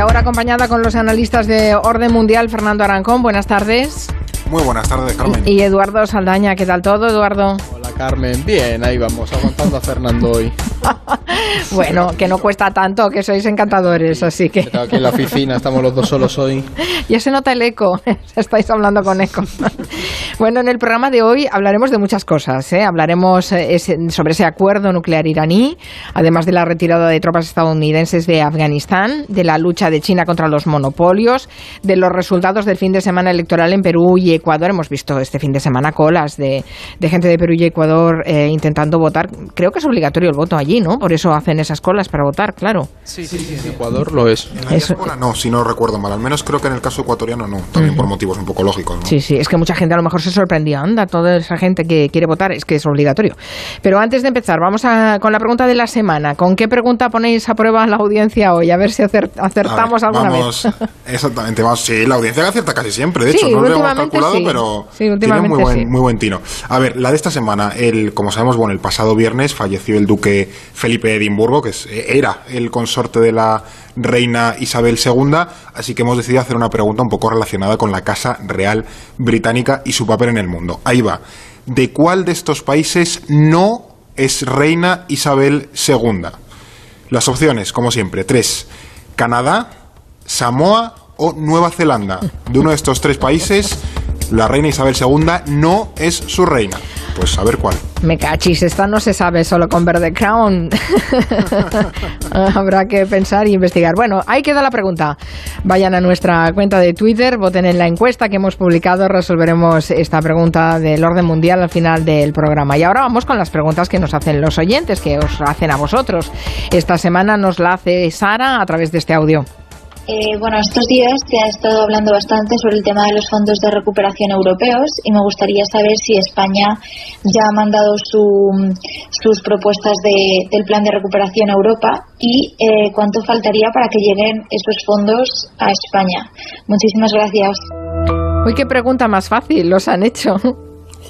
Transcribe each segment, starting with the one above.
ahora acompañada con los analistas de Orden Mundial, Fernando Arancón. Buenas tardes. Muy buenas tardes, Carmen. Y Eduardo Saldaña, ¿qué tal todo, Eduardo? Hola, Carmen. Bien, ahí vamos, aguantando a Fernando hoy. bueno, que no cuesta tanto, que sois encantadores, así que... Pero aquí en la oficina estamos los dos solos hoy. ya se nota el eco, estáis hablando con eco. Bueno, en el programa de hoy hablaremos de muchas cosas. ¿eh? Hablaremos eh, sobre ese acuerdo nuclear iraní, además de la retirada de tropas estadounidenses de Afganistán, de la lucha de China contra los monopolios, de los resultados del fin de semana electoral en Perú y Ecuador. Hemos visto este fin de semana colas de, gente de Perú y Ecuador eh, intentando votar. Creo que es obligatorio el voto allí, ¿no? Por eso hacen esas colas para votar, claro. Sí, sí, sí, en Ecuador lo es. En la diáspora no, si no recuerdo mal. Al menos creo que en el caso ecuatoriano no, también por motivos un poco lógicos. ¿no? Sí, sí, es que mucha gente a lo mejor se sorprendía. Anda, toda esa gente que quiere votar es que es obligatorio. Pero antes de empezar, vamos a, con la pregunta de la semana. ¿Con qué pregunta ponéis a prueba la audiencia hoy? A ver si acertamos alguna vez. Exactamente, vamos. Sí, la audiencia acierta casi siempre. De hecho, no lo hemos calculado, pero tiene muy buen, muy buen tino. A ver, la de esta semana, el, como sabemos, bueno, el pasado viernes falleció el duque Felipe de Edimburgo, que era el consorte de la reina Isabel II, así que hemos decidido hacer una pregunta un poco relacionada con la Casa Real Británica y su papel en el mundo. Ahí va. ¿De cuál de estos países no es reina Isabel II? Las opciones, como siempre, tres. Canadá, Samoa o Nueva Zelanda. De uno de estos tres países la reina Isabel II no es su reina. Pues a ver cuál. Me cachis, esta no se sabe solo con Verde Crown. Habrá que pensar e investigar. Bueno, ahí queda la pregunta. Vayan a nuestra cuenta de Twitter, voten en la encuesta que hemos publicado, resolveremos esta pregunta del orden mundial al final del programa. Y ahora vamos con las preguntas que nos hacen los oyentes, que os hacen a vosotros. Esta semana nos la hace Sara a través de este audio. Eh, bueno, estos días se ha estado hablando bastante sobre el tema de los fondos de recuperación europeos y me gustaría saber si España ya ha mandado sus propuestas del plan de recuperación a Europa y eh, cuánto faltaría para que lleguen esos fondos a España. Muchísimas gracias. Uy, qué pregunta más fácil los han hecho.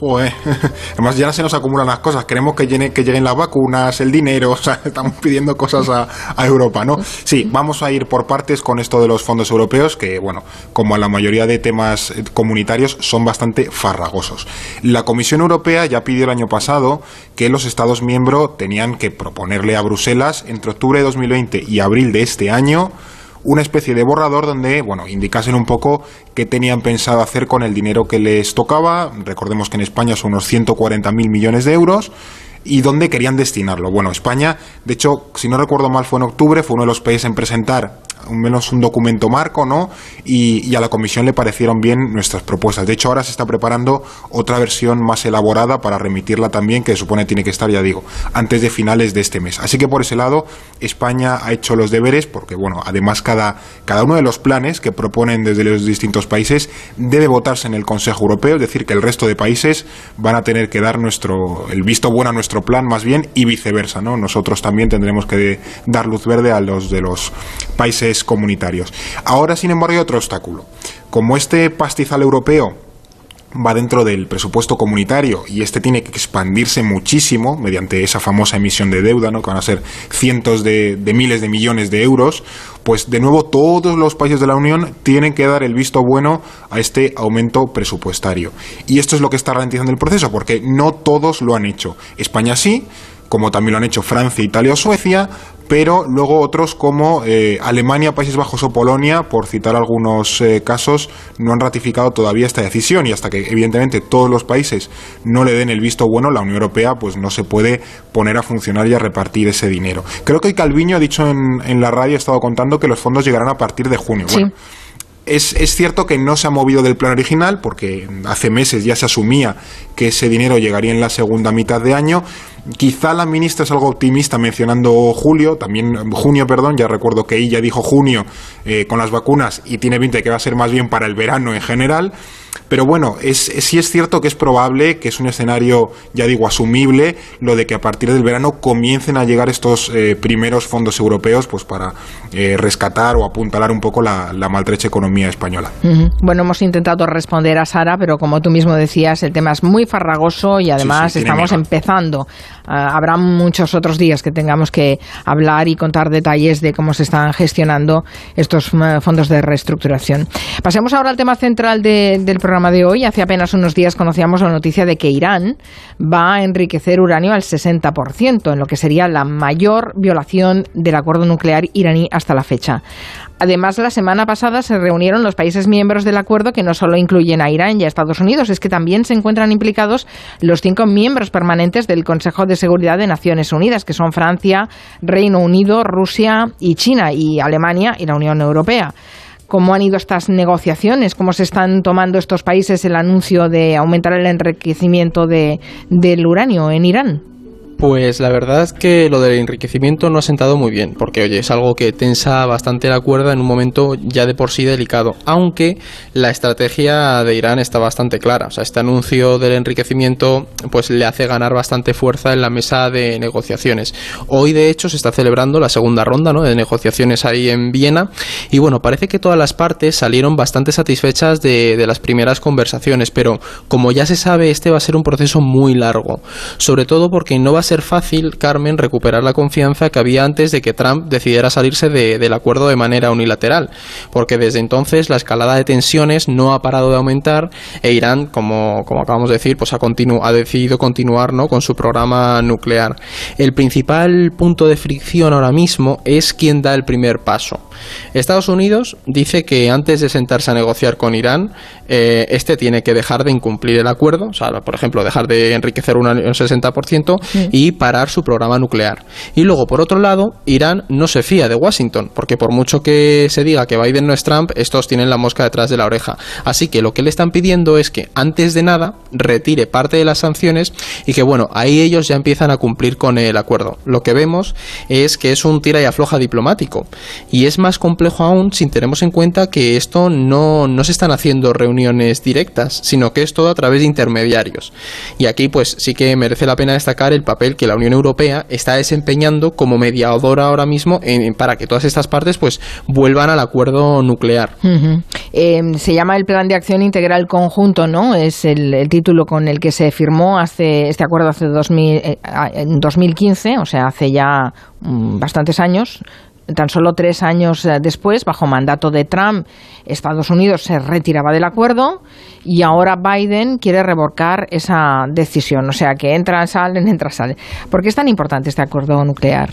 Además ya se nos acumulan las cosas. Queremos que, que lleguen las vacunas, el dinero, o sea, estamos pidiendo cosas a, Europa, ¿no? Sí, vamos a ir por partes con esto de los fondos europeos, que, bueno, como la mayoría de temas eh, comunitarios, son bastante farragosos. La Comisión Europea ya pidió el año pasado que los Estados miembros tenían que proponerle a Bruselas entre octubre de 2020 y abril de este año una especie de borrador donde, bueno, indicasen un poco qué tenían pensado hacer con el dinero que les tocaba. Recordemos que en España son unos 140.000 millones de euros y dónde querían destinarlo. Bueno, España, de hecho, si no recuerdo mal, fue en octubre, fue uno de los países en presentar al menos un documento marco, ¿no? Y, a la comisión le parecieron bien nuestras propuestas. De hecho, ahora se está preparando otra versión más elaborada para remitirla también, que supone tiene que estar, ya digo, antes de finales de este mes. Así que por ese lado, España ha hecho los deberes, porque, bueno, además cada, cada uno de los planes que proponen desde los distintos países debe votarse en el Consejo Europeo, es decir, que el resto de países van a tener que dar nuestro, el visto bueno a nuestro plan, más bien, y viceversa, ¿no? Nosotros también tendremos que dar luz verde a los de los países comunitarios. Ahora, sin embargo, hay otro obstáculo. Como este pastizal europeo va dentro del presupuesto comunitario y este tiene que expandirse muchísimo mediante esa famosa emisión de deuda, ¿no? que van a ser cientos de, miles de millones de euros, pues de nuevo todos los países de la Unión tienen que dar el visto bueno a este aumento presupuestario. Y esto es lo que está ralentizando el proceso, porque no todos lo han hecho. España sí, como también lo han hecho Francia, Italia o Suecia, pero luego otros como eh, Alemania, Países Bajos o Polonia, por citar algunos eh, casos, no han ratificado todavía esta decisión y hasta que evidentemente todos los países no le den el visto bueno, la Unión Europea pues no se puede poner a funcionar y a repartir ese dinero. Creo que Calviño ha dicho en, en la radio, ha estado contando que los fondos llegarán a partir de junio. Es, es, cierto que no se ha movido del plan original, porque hace meses ya se asumía que ese dinero llegaría en la segunda mitad de año. Quizá la ministra es algo optimista mencionando julio, también junio, perdón, ya recuerdo que ella dijo junio eh, con las vacunas y tiene pinta de que va a ser más bien para el verano en general. Pero bueno, es, sí es cierto que es probable que es un escenario, ya digo, asumible, lo de que a partir del verano comiencen a llegar estos eh, primeros fondos europeos pues para eh, rescatar o apuntalar un poco la, maltrecha economía española. Bueno, hemos intentado responder a Sara, pero como tú mismo decías, el tema es muy farragoso y además estamos empezando habrá muchos otros días que tengamos que hablar y contar detalles de cómo se están gestionando estos mm, fondos de reestructuración. Pasemos ahora al tema central del programa de hoy. Hace apenas unos días conocíamos la noticia de que Irán va a enriquecer uranio al 60%, en lo que sería la mayor violación del acuerdo nuclear iraní hasta la fecha. Además, la semana pasada se reunieron los países miembros del acuerdo que no solo incluyen a Irán y a Estados Unidos, es que también se encuentran implicados los cinco miembros permanentes del Consejo de Seguridad de Naciones Unidas, que son Francia, Reino Unido, Rusia y China, y Alemania y la Unión Europea cómo han ido estas negociaciones, cómo se están tomando estos países el anuncio de aumentar el enriquecimiento de, del uranio en Irán. Pues la verdad es que lo del enriquecimiento no ha sentado muy bien, porque oye, es algo que tensa bastante la cuerda en un momento ya de por sí delicado, aunque la estrategia de Irán está bastante clara. O sea, este anuncio del enriquecimiento pues le hace ganar bastante fuerza en la mesa de negociaciones. Hoy de hecho se está celebrando la segunda ronda ¿no? de negociaciones ahí en Viena y bueno, parece que todas las partes salieron bastante satisfechas de, de las primeras conversaciones, pero como ya se sabe, este va a ser un proceso muy largo, sobre todo porque no va a ser fácil, Carmen, recuperar la confianza que había antes de que Trump decidiera salirse del acuerdo de manera unilateral, porque desde entonces la escalada de tensiones no ha parado de aumentar e Irán, como, como acabamos de decir, pues ha, ha decidido continuar ¿no? con su programa nuclear. El principal punto de fricción ahora mismo es quién da el primer paso. Estados Unidos dice que antes de sentarse a negociar con Irán, eh, este tiene que dejar de incumplir el acuerdo, o sea, por ejemplo, dejar de enriquecer un 60% y parar su programa nuclear. Y luego, por otro lado, Irán no se fía de Washington, porque por mucho que se diga que Biden no es Trump, estos tienen la mosca detrás de la oreja. Así que lo que le están pidiendo es que antes de nada retire parte de las sanciones y que, bueno, ahí ellos ya empiezan a cumplir con el acuerdo. Lo que vemos es que es un tira y afloja diplomático y es más más complejo aún si tenemos en cuenta que esto no, no se están haciendo reuniones directas, sino que es todo a través de intermediarios. Y aquí pues sí que merece la pena destacar el papel que la Unión Europea está desempeñando como mediadora ahora mismo en, para que todas estas partes pues vuelvan al acuerdo nuclear. Em, se llama el Plan de Acción Integral Conjunto, ¿no? Es el, título con el que se firmó hace este acuerdo hace 2000, eh, en 2015, o sea, hace ya mm, bastantes años tan solo tres años eh, después, bajo mandato de Trump, Estados Unidos se retiraba del acuerdo y ahora Biden quiere revocar esa decisión. O sea, que entra, salen, entra, salen. ¿Por qué es tan importante este acuerdo nuclear?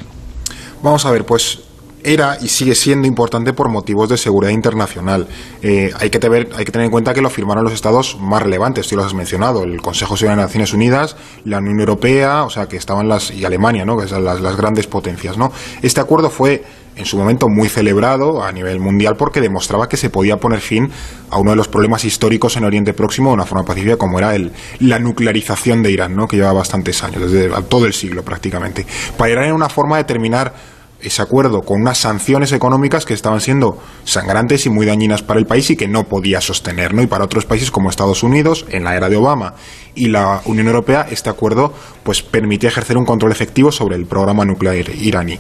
Vamos a ver, pues era y sigue siendo importante por motivos de seguridad internacional. Eh, hay, que tener, en cuenta que lo firmaron los estados más relevantes, tú los has mencionado, el Consejo de Seguridad de Naciones Unidas, la Unión Europea, o sea, que estaban las, y Alemania, ¿no? que son las, las grandes potencias. ¿no? Este acuerdo fue en su momento muy celebrado a nivel mundial porque demostraba que se podía poner fin a uno de los problemas históricos en Oriente Próximo de una forma pacífica como era el, la nuclearización de Irán, ¿no? que lleva bastantes años, desde todo el siglo prácticamente. Para Irán era una forma de terminar ese acuerdo con unas sanciones económicas que estaban siendo sangrantes y muy dañinas para el país y que no podía sostener, ¿no? Y para otros países como Estados Unidos, en la era de Obama, y la Unión Europea, este acuerdo pues permitía ejercer un control efectivo sobre el programa nuclear iraní.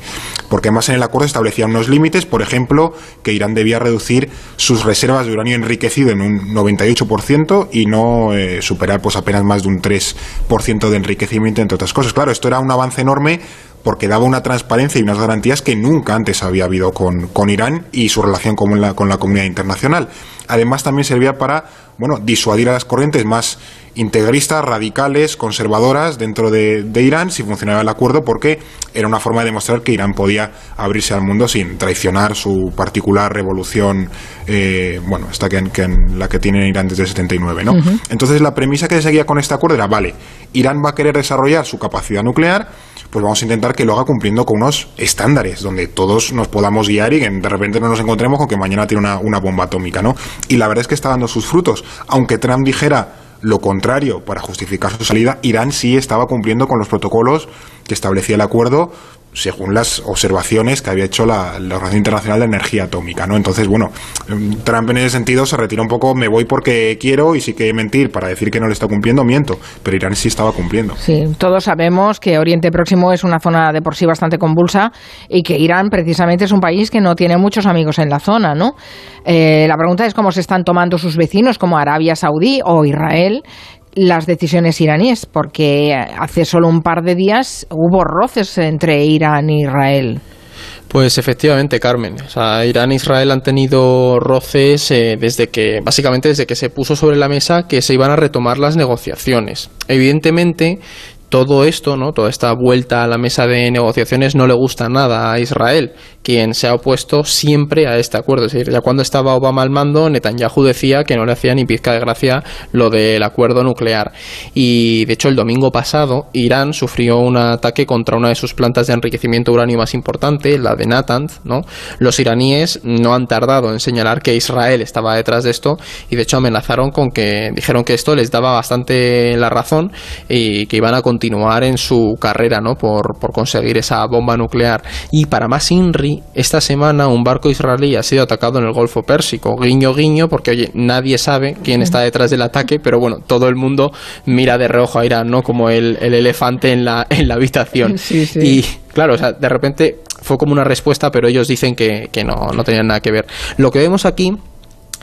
Porque además en el acuerdo establecía unos límites, por ejemplo, que Irán debía reducir sus reservas de uranio enriquecido en un 98% y no eh, superar pues apenas más de un 3% de enriquecimiento, entre otras cosas. Claro, esto era un avance enorme porque daba una transparencia y unas garantías que nunca antes había habido con, con Irán y su relación con la, con la comunidad internacional. Además, también servía para bueno, disuadir a las corrientes más integristas, radicales, conservadoras dentro de, Irán si funcionaba el acuerdo, porque era una forma de demostrar que Irán podía abrirse al mundo sin traicionar su particular revolución, eh, bueno, esta que, en la que tiene Irán desde el 79, ¿no? Entonces la premisa que se seguía con este acuerdo era, vale, Irán va a querer desarrollar su capacidad nuclear, pues vamos a intentar que lo haga cumpliendo con unos estándares, donde todos nos podamos guiar y que de repente no nos encontremos con que mañana tiene una, una bomba atómica, ¿no? Y la verdad es que está dando sus frutos. Aunque Trump dijera lo contrario para justificar su salida, Irán sí estaba cumpliendo con los protocolos que establecía el acuerdo según las observaciones que había hecho la, Organización Internacional de Energía Atómica, ¿no? Entonces, bueno, Trump en ese sentido se retira un poco, me voy porque quiero y sí que mentir para decir que no le está cumpliendo, miento, pero Irán sí estaba cumpliendo. Sí, todos sabemos que Oriente Próximo es una zona de por sí bastante convulsa y que Irán precisamente es un país que no tiene muchos amigos en la zona, ¿no? Eh, la pregunta es cómo se están tomando sus vecinos como Arabia Saudí o Israel, las decisiones iraníes, porque hace solo un par de días hubo roces entre Irán e Israel. Pues efectivamente, Carmen. O sea, Irán e Israel han tenido roces eh, desde que, básicamente desde que se puso sobre la mesa que se iban a retomar las negociaciones. Evidentemente, todo esto, ¿no? toda esta vuelta a la mesa de negociaciones no le gusta nada a Israel, quien se ha opuesto siempre a este acuerdo. Es decir, ya cuando estaba Obama al mando, Netanyahu decía que no le hacía ni pizca de gracia lo del acuerdo nuclear. Y de hecho, el domingo pasado, Irán sufrió un ataque contra una de sus plantas de enriquecimiento uranio más importante, la de Natanz. Los iraníes no han tardado en señalar que Israel estaba detrás de esto y de hecho amenazaron con que dijeron que esto les daba bastante la razón y que iban a continuar en su carrera ¿no? por, por conseguir esa bomba nuclear. Y para más INRI, esta semana un barco israelí ha sido atacado en el Golfo Pérsico. Guiño, guiño, porque oye, nadie sabe quién está detrás del ataque, pero bueno, todo el mundo mira de reojo a Irán, ¿no? Como el, el elefante en la, en la habitación. Y claro, o sea, de repente fue como una respuesta, pero ellos dicen que, que no, no tenían nada que ver. Lo que vemos aquí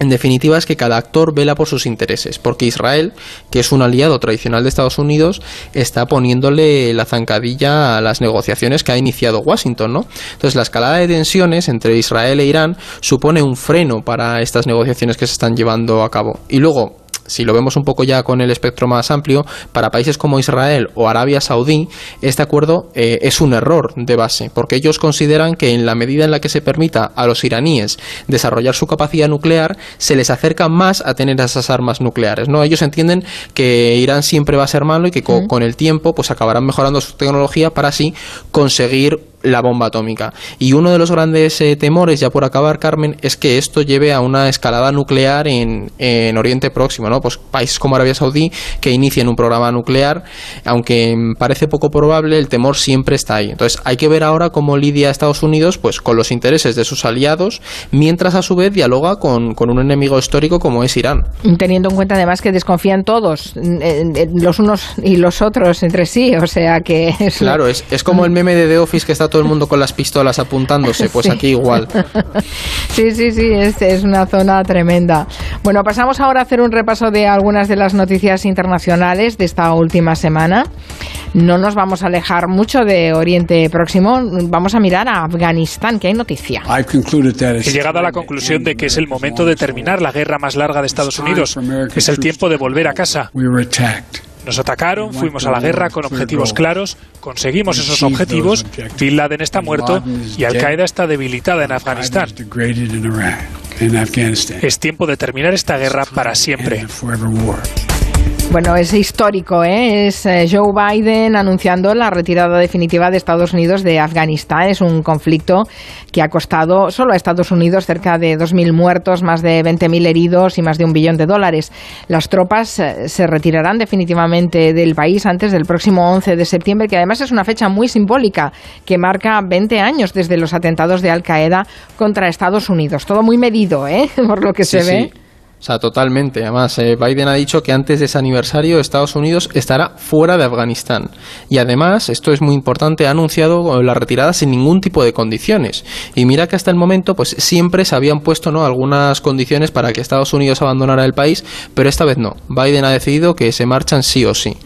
en definitiva es que cada actor vela por sus intereses, porque Israel, que es un aliado tradicional de Estados Unidos, está poniéndole la zancadilla a las negociaciones que ha iniciado Washington, ¿no? Entonces, la escalada de tensiones entre Israel e Irán supone un freno para estas negociaciones que se están llevando a cabo. Y luego, si lo vemos un poco ya con el espectro más amplio, para países como Israel o Arabia Saudí, este acuerdo eh, es un error de base, porque ellos consideran que en la medida en la que se permita a los iraníes desarrollar su capacidad nuclear, se les acerca más a tener esas armas nucleares. ¿no? Ellos entienden que Irán siempre va a ser malo y que con, el tiempo pues acabarán mejorando su tecnología para así conseguir la bomba atómica. Y uno de los grandes eh, temores, ya por acabar, Carmen, es que esto lleve a una escalada nuclear en, en, Oriente Próximo, ¿no? Pues países como Arabia Saudí que inicien un programa nuclear, aunque parece poco probable, el temor siempre está ahí. Entonces hay que ver ahora cómo lidia Estados Unidos pues con los intereses de sus aliados, mientras a su vez dialoga con, con un enemigo histórico como es Irán. Teniendo en cuenta además que desconfían todos, los unos y los otros entre sí, o sea que... Es claro, es, es como el meme de The Office que está todo el mundo con las pistolas apuntándose, pues aquí igual. Sí, sí, sí, es, es una zona tremenda. Bueno, pasamos ahora a hacer un repaso de algunas de las noticias internacionales de esta última semana. No nos vamos a alejar mucho de Oriente Próximo, vamos a mirar a Afganistán, que hay noticia. He llegado a la conclusión de que es el momento de terminar la guerra más larga de Estados Unidos. Es el tiempo de volver a casa. Nos atacaron, fuimos a la guerra con objetivos claros, conseguimos esos objetivos, Bin Laden está muerto y Al Qaeda está debilitada en Afganistán. Es tiempo de terminar esta guerra para siempre. Bueno, es histórico, ¿eh? es eh, Joe Biden anunciando la retirada definitiva de Estados Unidos de Afganistán. Es un conflicto que ha costado solo a Estados Unidos cerca de 2.000 muertos, más de 20.000 heridos y más de un billón de dólares. Las tropas eh, se retirarán definitivamente del país antes del próximo 11 de septiembre, que además es una fecha muy simbólica que marca 20 años desde los atentados de Al Qaeda contra Estados Unidos. Todo muy medido, ¿eh? por lo que se ve. O sea, totalmente. Además, eh, Biden ha dicho que antes de ese aniversario Estados Unidos estará fuera de Afganistán. Y además, esto es muy importante, ha anunciado la retirada sin ningún tipo de condiciones. Y mira que hasta el momento, pues siempre se habían puesto ¿no? algunas condiciones para que Estados Unidos abandonara el país, pero esta vez no. Biden ha decidido que se marchan sí o sí.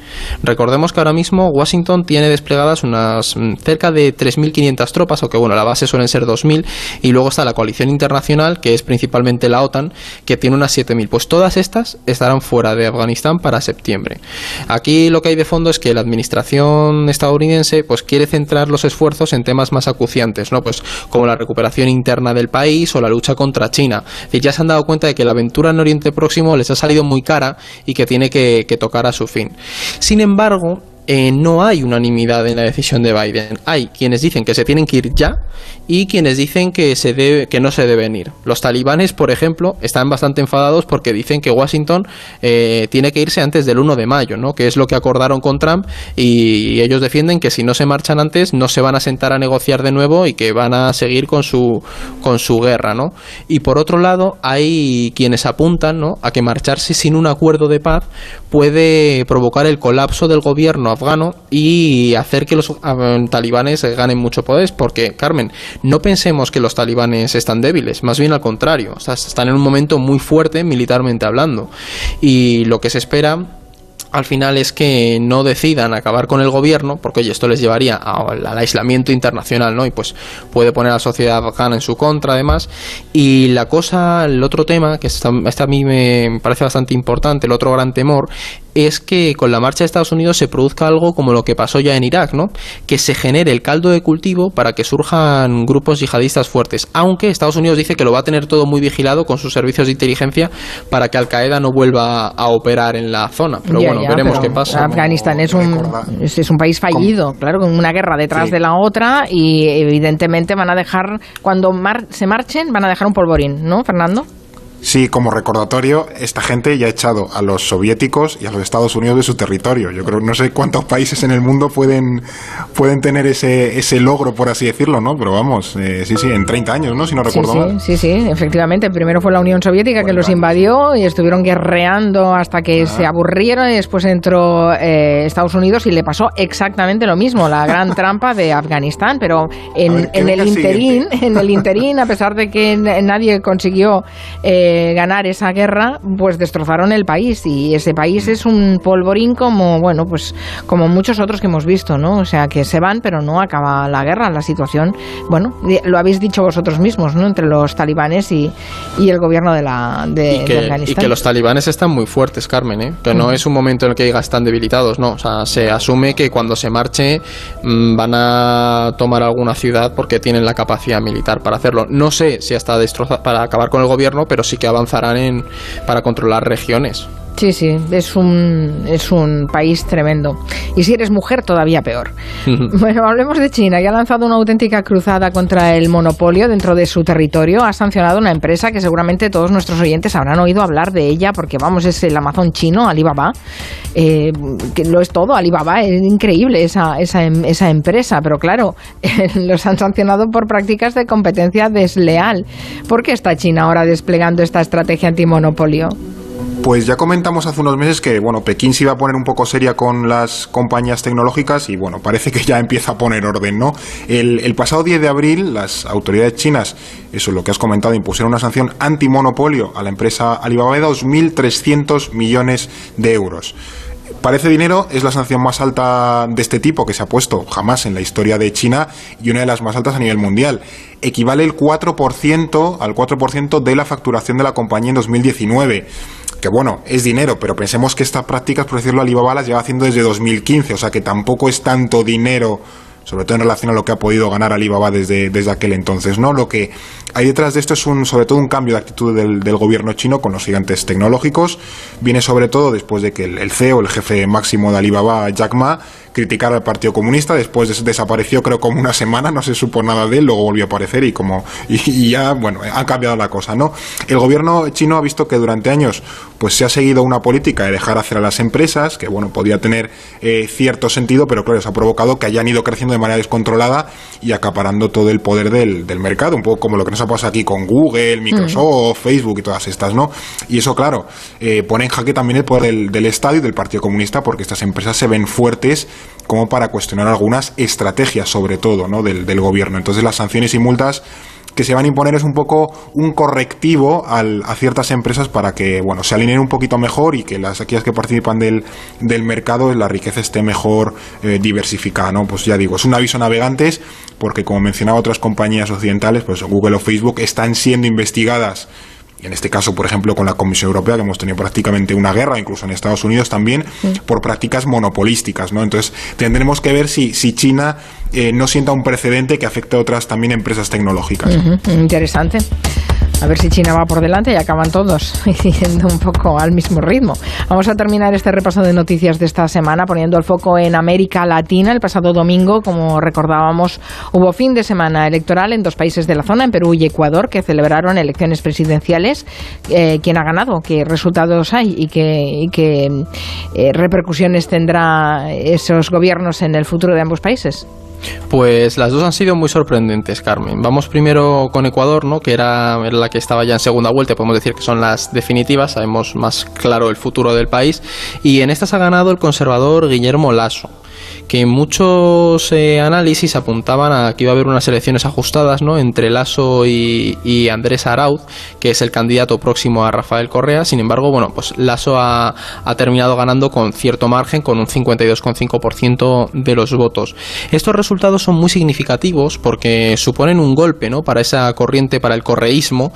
Recordemos que ahora mismo Washington tiene desplegadas unas mm, cerca de 3.500 tropas, aunque bueno, la base suelen ser 2.000, y luego está la coalición internacional, que es principalmente la OTAN, que tiene unas pues todas estas estarán fuera de Afganistán para septiembre. Aquí lo que hay de fondo es que la administración estadounidense pues quiere centrar los esfuerzos en temas más acuciantes, ¿no? Pues como la recuperación interna del país o la lucha contra China. Y ya se han dado cuenta de que la aventura en Oriente Próximo les ha salido muy cara y que tiene que tocar a su fin. Sin embargo, eh, no hay unanimidad en la decisión de Biden. Hay quienes dicen que se tienen que ir ya y quienes dicen que, se debe, que no se deben ir. Los talibanes, por ejemplo, están bastante enfadados porque dicen que Washington eh, tiene que irse antes del 1 de mayo, ¿no? que es lo que acordaron con Trump y ellos defienden que si no se marchan antes no se van a sentar a negociar de nuevo y que van a seguir con su, con su guerra. ¿no? Y por otro lado, hay quienes apuntan ¿no? a que marcharse sin un acuerdo de paz puede provocar el colapso del gobierno y hacer que los ah, talibanes ganen mucho poder, porque Carmen, no pensemos que los talibanes están débiles, más bien al contrario, están en un momento muy fuerte militarmente hablando y lo que se espera al final es que no decidan acabar con el gobierno, porque oye, esto les llevaría al, aislamiento internacional, ¿no? Y pues puede poner a la sociedad afgana en su contra, además. Y la cosa, el otro tema, que está, este a mí me parece bastante importante, el otro gran temor, es que con la marcha de Estados Unidos se produzca algo como lo que pasó ya en Irak, ¿no? Que se genere el caldo de cultivo para que surjan grupos yihadistas fuertes. Aunque Estados Unidos dice que lo va a tener todo muy vigilado con sus servicios de inteligencia para que Al Qaeda no vuelva a operar en la zona. Pero bueno, veremos qué pasa. Afganistán es un, es, un país fallido, claro, con una guerra detrás de la otra y evidentemente van a dejar, cuando se marchen, van a dejar un polvorín, ¿no, Fernando? Sí, como recordatorio, esta gente ya ha echado a los soviéticos y a los Estados Unidos de su territorio. Yo creo, no sé cuántos países en el mundo pueden, pueden tener ese, ese logro, por así decirlo, ¿no? Pero vamos, eh, sí, sí, en 30 años, ¿no? Si no recuerdo sí, mal. Sí, sí, efectivamente. Primero fue la Unión Soviética que los invadió y estuvieron guerreando hasta que se ah. aburrieron y después entró eh, Estados Unidos y le pasó exactamente lo mismo, la gran trampa de Afganistán. Pero en, en el interín, en el interín, a pesar de que nadie consiguió... Eh, ganar esa guerra, pues destrozaron el país y ese país es un polvorín como, bueno, pues como muchos otros que hemos visto, ¿no? O sea, que se van, pero no acaba la guerra, la situación, bueno, lo habéis dicho vosotros mismos, ¿no? Entre los talibanes y, y el gobierno de, la, de, y que, Afganistán. Y que los talibanes están muy fuertes, Carmen, ¿eh? Que no es un momento en el que diga están debilitados, no. O sea, se asume que cuando se marche mm, van a tomar alguna ciudad porque tienen la capacidad militar para hacerlo. No sé si hasta destrozar, para acabar con el gobierno, pero sí que avanzarán en, para controlar regiones. Sí, sí, es un, es un país tremendo. Y si eres mujer, todavía peor. bueno, hablemos de China, que ha lanzado una auténtica cruzada contra el monopolio dentro de su territorio. Ha sancionado una empresa que seguramente todos nuestros oyentes habrán oído hablar de ella, porque vamos, es el Amazon chino, Alibaba. Eh, que lo es todo, Alibaba, es increíble esa, esa, esa empresa, pero claro, los han sancionado por prácticas de competencia desleal. ¿Por qué está China ahora desplegando esta estrategia antimonopolio? Pues ya comentamos hace unos meses que bueno, Pekín se iba a poner un poco seria con las compañías tecnológicas y bueno, parece que ya empieza a poner orden, ¿no? El, pasado 10 de abril las autoridades chinas, eso es lo que has comentado, impusieron una sanción antimonopolio a la empresa Alibaba de 2.300 millones de euros parece dinero, es la sanción más alta de este tipo que se ha puesto jamás en la historia de China y una de las más altas a nivel mundial. Equivale el 4%, al 4% de la facturación de la compañía en 2019 que bueno, es dinero, pero pensemos que estas prácticas, por decirlo, Alibaba las lleva haciendo desde 2015, o sea que tampoco es tanto dinero sobre todo en relación a lo que ha podido ganar Alibaba desde, desde aquel entonces. ¿no? Lo que hay detrás de esto es un, sobre todo un cambio de actitud del, del gobierno chino con los gigantes tecnológicos. Viene sobre todo después de que el, el CEO, el jefe máximo de Alibaba, Jack Ma, criticar al Partido Comunista, después desapareció creo como una semana, no se supo nada de él, luego volvió a aparecer y como y, ya, bueno, ha cambiado la cosa, ¿no? El gobierno chino ha visto que durante años pues se ha seguido una política de dejar hacer a las empresas, que bueno, podía tener eh, cierto sentido, pero claro, eso ha provocado que hayan ido creciendo de manera descontrolada y acaparando todo el poder del, del mercado, un poco como lo que nos ha pasado aquí con Google, Microsoft, Facebook y todas estas, ¿no? Y eso, claro, eh, pone en jaque también el poder del, del Estado y del Partido Comunista porque estas empresas se ven fuertes como para cuestionar algunas estrategias, sobre todo, ¿no? del, del gobierno. Entonces, las sanciones y multas que se van a imponer es un poco un correctivo al, a ciertas empresas para que bueno se alineen un poquito mejor y que las aquellas que participan del, del mercado la riqueza esté mejor eh, diversificada no pues ya digo es un aviso a navegantes porque como mencionaba otras compañías occidentales pues Google o Facebook están siendo investigadas en este caso, por ejemplo, con la Comisión Europea, que hemos tenido prácticamente una guerra, incluso en Estados Unidos también, por prácticas monopolísticas, ¿no? Entonces, tendremos que ver si, si China eh, no sienta un precedente que afecte a otras también empresas tecnológicas. Interesante. A ver si China va por delante y acaban todos yendo un poco al mismo ritmo. Vamos a terminar este repaso de noticias de esta semana poniendo el foco en América Latina. El pasado domingo, como recordábamos, hubo fin de semana electoral en dos países de la zona, en Perú y Ecuador, que celebraron elecciones presidenciales. Eh, ¿Quién ha ganado? ¿Qué resultados hay? ¿Y qué, qué eh, repercusiones tendrá esos gobiernos en el futuro de ambos países? Pues las dos han sido muy sorprendentes, Carmen. Vamos primero con Ecuador, ¿no? que era, la que estaba ya en segunda vuelta, podemos decir que son las definitivas, sabemos más claro el futuro del país. Y en estas ha ganado el conservador Guillermo Lasso. Que muchos eh, análisis apuntaban a que iba a haber unas elecciones ajustadas ¿no? entre Lasso y, Andrés Arauz, que es el candidato próximo a Rafael Correa. Sin embargo, bueno, pues Lasso ha, ha terminado ganando con cierto margen, con un 52,5% de los votos. Estos resultados son muy significativos porque suponen un golpe ¿no? para esa corriente, para el correísmo,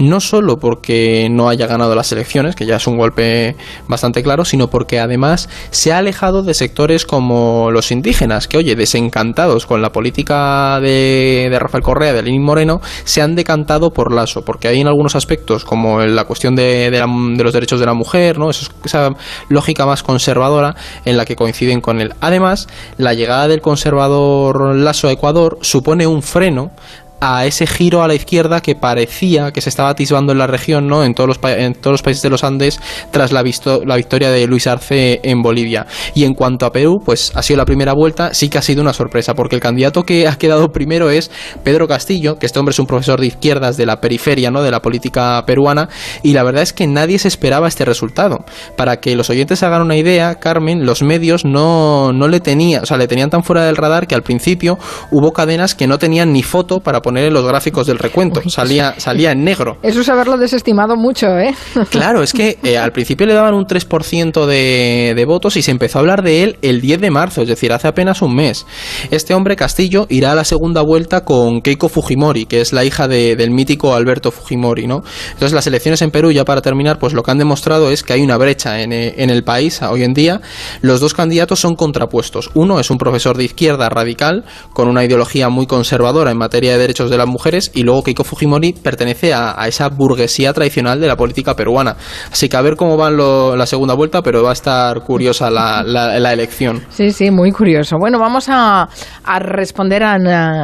no solo porque no haya ganado las elecciones, que ya es un golpe bastante claro, sino porque además se ha alejado de sectores como los indígenas, que oye, desencantados con la política de, de Rafael Correa, de Lenín Moreno, se han decantado por Lasso, porque hay en algunos aspectos, como en la cuestión de, de, la, de los derechos de la mujer, ¿no? Esa, esa lógica más conservadora en la que coinciden con él. Además, la llegada del conservador Lasso a Ecuador supone un freno a ese giro a la izquierda que parecía que se estaba atisbando en la región, ¿no? En todos los, en todos los países de los Andes tras la, la victoria de Luis Arce en Bolivia. Y en cuanto a Perú, pues ha sido la primera vuelta, sí que ha sido una sorpresa, porque el candidato que ha quedado primero es Pedro Castillo, que este hombre es un profesor de izquierdas de la periferia, ¿no? De la política peruana, y la verdad es que nadie se esperaba este resultado. Para que los oyentes hagan una idea, Carmen, los medios no, no le tenían, o sea, le tenían tan fuera del radar que al principio hubo cadenas que no tenían ni foto para poner en los gráficos del recuento. Salía, salía en negro. Eso es haberlo desestimado mucho, ¿eh? Claro, es que eh, al principio le daban un 3% de, de votos y se empezó a hablar de él el 10 de marzo, es decir, hace apenas un mes. Este hombre, Castillo, irá a la segunda vuelta con Keiko Fujimori, que es la hija de, del mítico Alberto Fujimori, ¿no? Entonces las elecciones en Perú, ya para terminar, pues lo que han demostrado es que hay una brecha en, en el país hoy en día. Los dos candidatos son contrapuestos. Uno es un profesor de izquierda radical, con una ideología muy conservadora en materia de derechos de las mujeres y luego Keiko Fujimori pertenece a, a, esa burguesía tradicional de la política peruana. Así que a ver cómo va la segunda vuelta, pero va a estar curiosa la, la, la elección. Sí, sí, muy curioso. Bueno, vamos a, a responder a,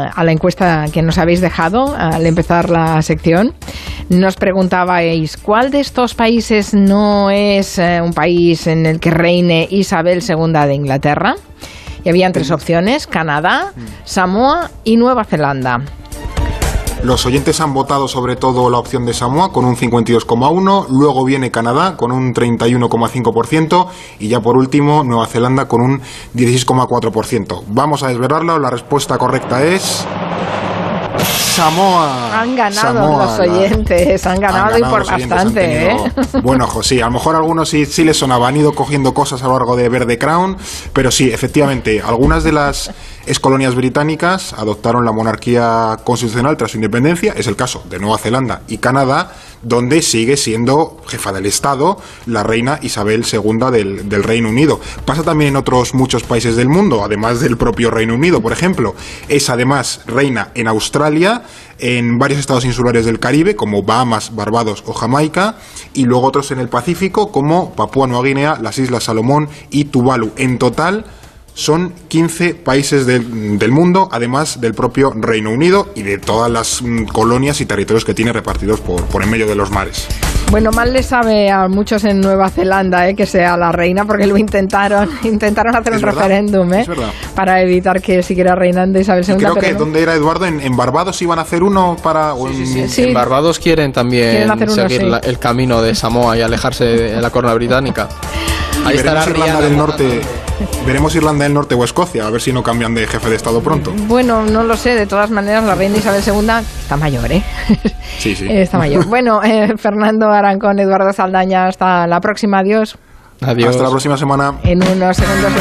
a, la encuesta que nos habéis dejado al empezar la sección. Nos preguntabais, ¿cuál de estos países no es eh, un país en el que reine Isabel II de Inglaterra? Y habían tres opciones, Canadá, Samoa y Nueva Zelanda. Los oyentes han votado sobre todo la opción de Samoa con un 52,1, luego viene Canadá con un 31,5% y ya por último Nueva Zelanda con un 16,4%. Vamos a desvelarlo, la respuesta correcta es Samoa. Han ganado Samoa, los oyentes, han ganado, han ganado y por bastante. Tenido, ¿eh? Bueno, ojo, sí, a lo mejor algunos sí, sí les sonaba, han ido cogiendo cosas a lo largo de Verde Crown, pero sí, efectivamente, algunas de las excolonias británicas adoptaron la monarquía constitucional tras su independencia, es el caso de Nueva Zelanda y Canadá, donde sigue siendo jefa del Estado la reina Isabel II del, del, Reino Unido. Pasa también en otros muchos países del mundo, además del propio Reino Unido, por ejemplo. Es además reina en Australia, en varios estados insulares del Caribe, como Bahamas, Barbados o Jamaica, y luego otros en el Pacífico, como Papúa Nueva Guinea, las Islas Salomón y Tuvalu. En total, son 15 países del, del, mundo, además del propio Reino Unido y de todas las mm, colonias y territorios que tiene repartidos por, por en medio de los mares. Bueno, mal le sabe a muchos en Nueva Zelanda eh, que sea la reina, porque lo intentaron, intentaron hacer es un verdad, referéndum eh, para evitar que siguiera reinando Isabel II. Y creo que, no. ¿dónde era Eduardo? ¿En, en, Barbados iban a hacer uno para...? Sí, sí, Sí. En Barbados quieren también Quieren hacer uno, seguir sí. la- el camino de Samoa y alejarse de la corona británica. Ahí estará Irlanda Rihanna del. Norte, veremos Irlanda del Norte o Escocia, a ver si no cambian de jefe de Estado pronto. Bueno, no lo sé, de todas maneras la reina Isabel II está mayor, ¿eh? Sí, sí. está mayor. Bueno, eh, Fernando Arancón, Eduardo Saldaña, hasta la próxima, adiós. Adiós. Hasta la próxima semana. En unos segundos.